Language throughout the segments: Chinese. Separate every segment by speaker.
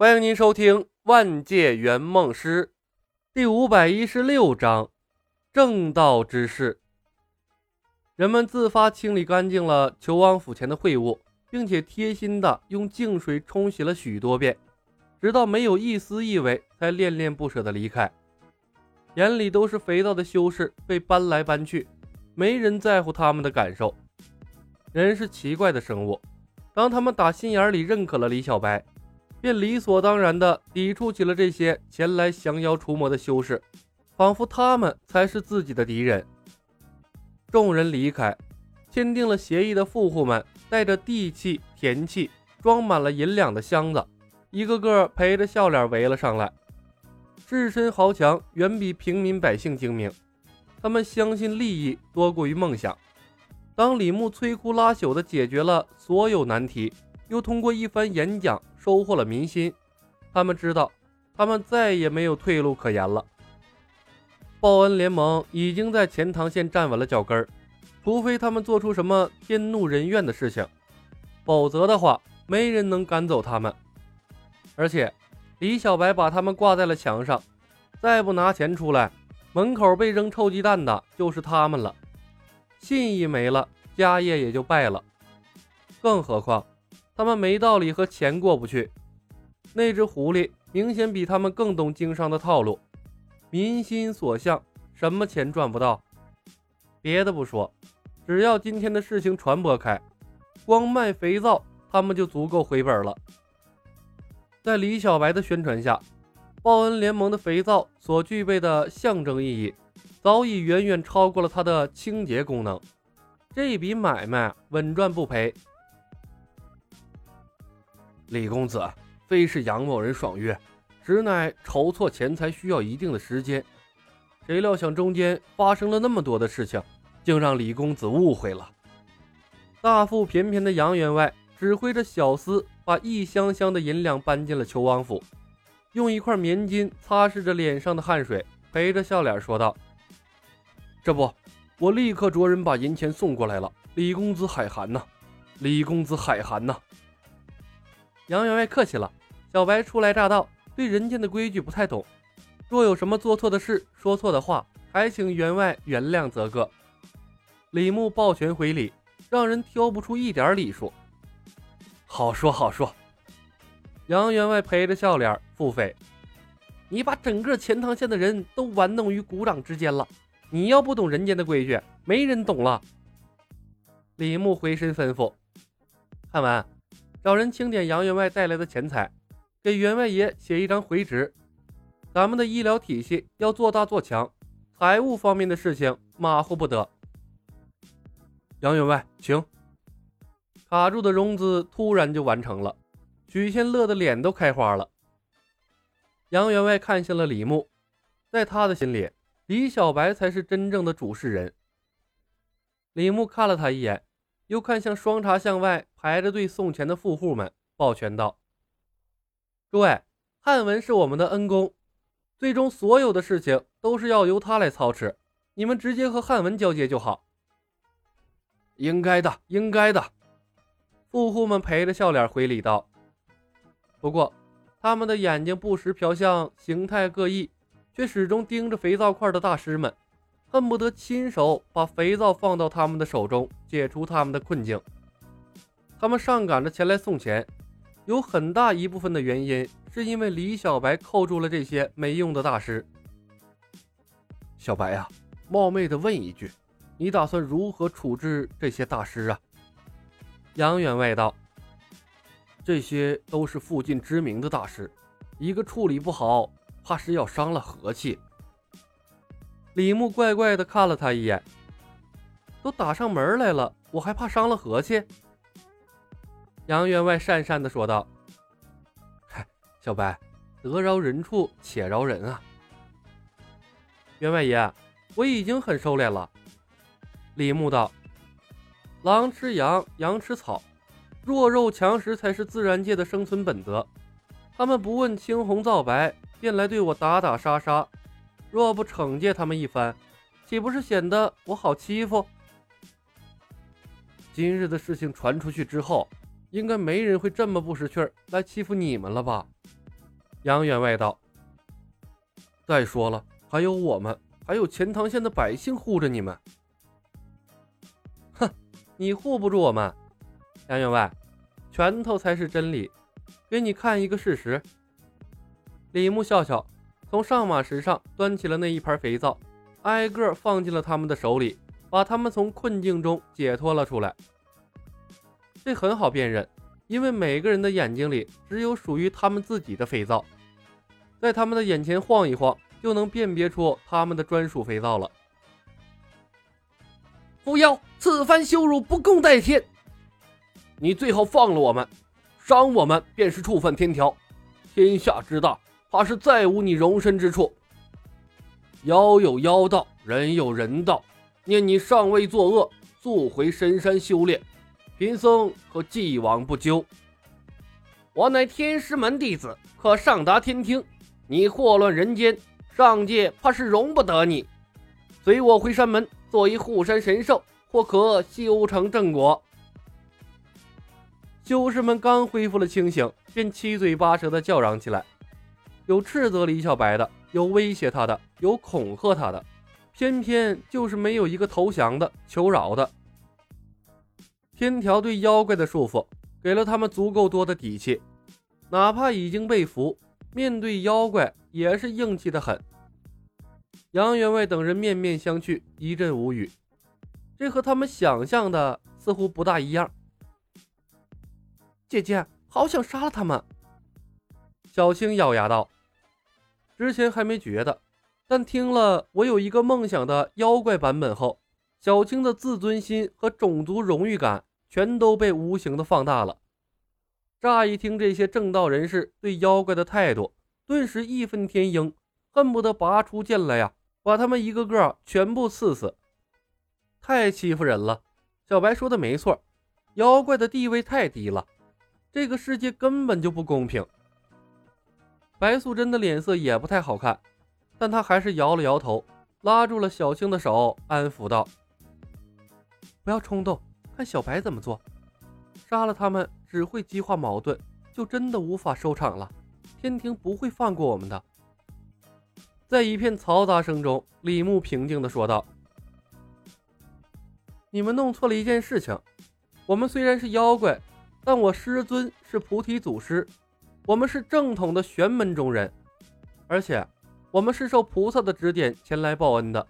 Speaker 1: 欢迎您收听《万界圆梦师》第五百一十六章《正道之事》。人们自发清理干净了求王府前的秽物，并且贴心的用净水冲洗了许多遍，直到没有一丝异味，才恋恋不舍的离开。眼里都是肥皂的修士被搬来搬去，没人在乎他们的感受。人是奇怪的生物，当他们打心眼里认可了李小白。便理所当然地抵触起了这些前来降妖除魔的修士，仿佛他们才是自己的敌人。众人离开，签订了协议的富户们带着地契、田契，装满了银两的箱子，一个个陪着笑脸围了上来。自身豪强远比平民百姓精明，他们相信利益多过于梦想。当李牧摧枯拉朽地解决了所有难题，又通过一番演讲。收获了民心，他们知道，他们再也没有退路可言了。报恩联盟已经在钱塘县站稳了脚跟儿，除非他们做出什么天怒人怨的事情，否则的话，没人能赶走他们。而且，李小白把他们挂在了墙上，再不拿钱出来，门口被扔臭鸡蛋的就是他们了。信义没了，家业也就败了。更何况。他们没道理和钱过不去。那只狐狸明显比他们更懂经商的套路，民心所向，什么钱赚不到？别的不说，只要今天的事情传播开，光卖肥皂他们就足够回本了。在李小白的宣传下，报恩联盟的肥皂所具备的象征意义，早已远远超过了它的清洁功能。这笔买卖稳赚不赔。
Speaker 2: 李公子，非是杨某人爽约，实乃筹措钱财需要一定的时间。谁料想中间发生了那么多的事情，竟让李公子误会了。
Speaker 1: 大腹便便的杨员外指挥着小厮把一箱箱的银两搬进了求王府，用一块棉巾擦拭着脸上的汗水，陪着笑脸说道：“
Speaker 2: 这不，我立刻着人把银钱送过来了。李公子海涵呐，李公子海涵呐。”
Speaker 1: 杨员外客气了，小白初来乍到，对人间的规矩不太懂。若有什么做错的事、说错的话，还请员外原谅则个。李牧抱拳回礼，让人挑不出一点礼数。
Speaker 2: 好说好说。
Speaker 1: 杨员外陪着笑脸付费。你把整个钱塘县的人都玩弄于股掌之间了。你要不懂人间的规矩，没人懂了。李牧回身吩咐：看完。找人清点杨员外带来的钱财，给员外爷写一张回执。咱们的医疗体系要做大做强，财务方面的事情马虎不得。
Speaker 2: 杨员外，请。
Speaker 1: 卡住的融资突然就完成了，许仙乐得脸都开花了。杨员外看向了李牧，在他的心里，李小白才是真正的主事人。李牧看了他一眼。又看向双茶巷外排着队送钱的富户们，抱拳道：“诸位，汉文是我们的恩公，最终所有的事情都是要由他来操持，你们直接和汉文交接就好。”
Speaker 2: 应该的，应该的。
Speaker 1: 富户们陪着笑脸回礼道。不过，他们的眼睛不时瞟向形态各异，却始终盯着肥皂块的大师们。恨不得亲手把肥皂放到他们的手中，解除他们的困境。他们上赶着前来送钱，有很大一部分的原因是因为李小白扣住了这些没用的大师。
Speaker 2: 小白呀，冒昧的问一句，你打算如何处置这些大师啊？
Speaker 1: 杨员外道：“
Speaker 2: 这些都是附近知名的大师，一个处理不好，怕是要伤了和气。”
Speaker 1: 李牧怪怪的看了他一眼，都打上门来了，我还怕伤了和气？杨员外讪讪的说道：“
Speaker 2: 嗨，小白，得饶人处且饶人啊！”
Speaker 1: 员外爷，我已经很收敛了。李牧道：“狼吃羊，羊吃草，弱肉强食才是自然界的生存本则。他们不问青红皂白，便来对我打打杀杀。”若不惩戒他们一番，岂不是显得我好欺负？
Speaker 2: 今日的事情传出去之后，应该没人会这么不识趣儿来欺负你们了吧？
Speaker 1: 杨员外道：“再说了，还有我们，还有钱塘县的百姓护着你们。”
Speaker 2: 哼，你护不住我们，杨员外，拳头才是真理。给你看一个事实。李牧笑笑，从上马石上端起了那一盘肥皂，挨个放进了他们的手里，把他们从困境中解脱了出来。这很好辨认。因为每个人的眼睛里只有属于他们自己的肥皂，在他们的眼前晃一晃，就能辨别出他们的专属肥皂了。
Speaker 1: 狐妖，此番羞辱不共戴天！你最好放了我们，伤我们便是触犯天条。天下之大，怕是再无你容身之处。妖有妖道，人有人道。念你尚未作恶，速回深山修炼。贫僧可既往不咎。我乃天师门弟子，可上达天庭。你祸乱人间，上界怕是容不得你。随我回山门，做一护山神兽，或可修成正果。
Speaker 2: 修士们刚恢复了清醒，便七嘴八舌的叫嚷起来，有斥责李小白的，有威胁他的，有恐吓他的，偏偏就是没有一个投降的、求饶的。天条对妖怪的束缚，给了他们足够多的底气，哪怕已经被俘，面对妖怪也是硬气的很。杨员外等人面面相觑，一阵无语。这和他们想象的似乎不大一样。
Speaker 1: 姐姐，好想杀了他们。
Speaker 2: 小青咬牙道：“之前还没觉得，但听了我有一个梦想的妖怪版本后，小青的自尊心和种族荣誉感。”全都被无形的放大了。乍一听这些正道人士对妖怪的态度，顿时义愤填膺，恨不得拔出剑来呀，把他们一个个全部刺死。太欺负人了！小白说的没错，妖怪的地位太低了，这个世界根本就不公平。白素贞的脸色也不太好看，但她还是摇了摇头，拉住了小青的手，安抚道：“不要冲动。”看小白怎么做，杀了他们只会激化矛盾，就真的无法收场了。天庭不会放过我们的。在一片嘈杂声中，李牧平静地说道：“你们弄错了一件事情。我们虽然是妖怪，但我师尊是菩提祖师，我们是正统的玄门中人，而且我们是受菩萨的指点前来报恩的，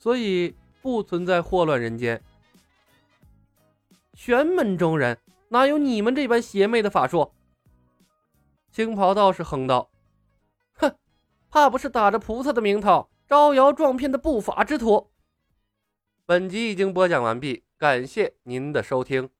Speaker 2: 所以不存在祸乱人间。”
Speaker 1: 玄门中人哪有你们这般邪魅的法术？
Speaker 2: 青袍道士哼道：“
Speaker 1: 哼，怕不是打着菩萨的名头招摇撞骗的不法之徒。”
Speaker 2: 本集已经播讲完毕，感谢您的收听。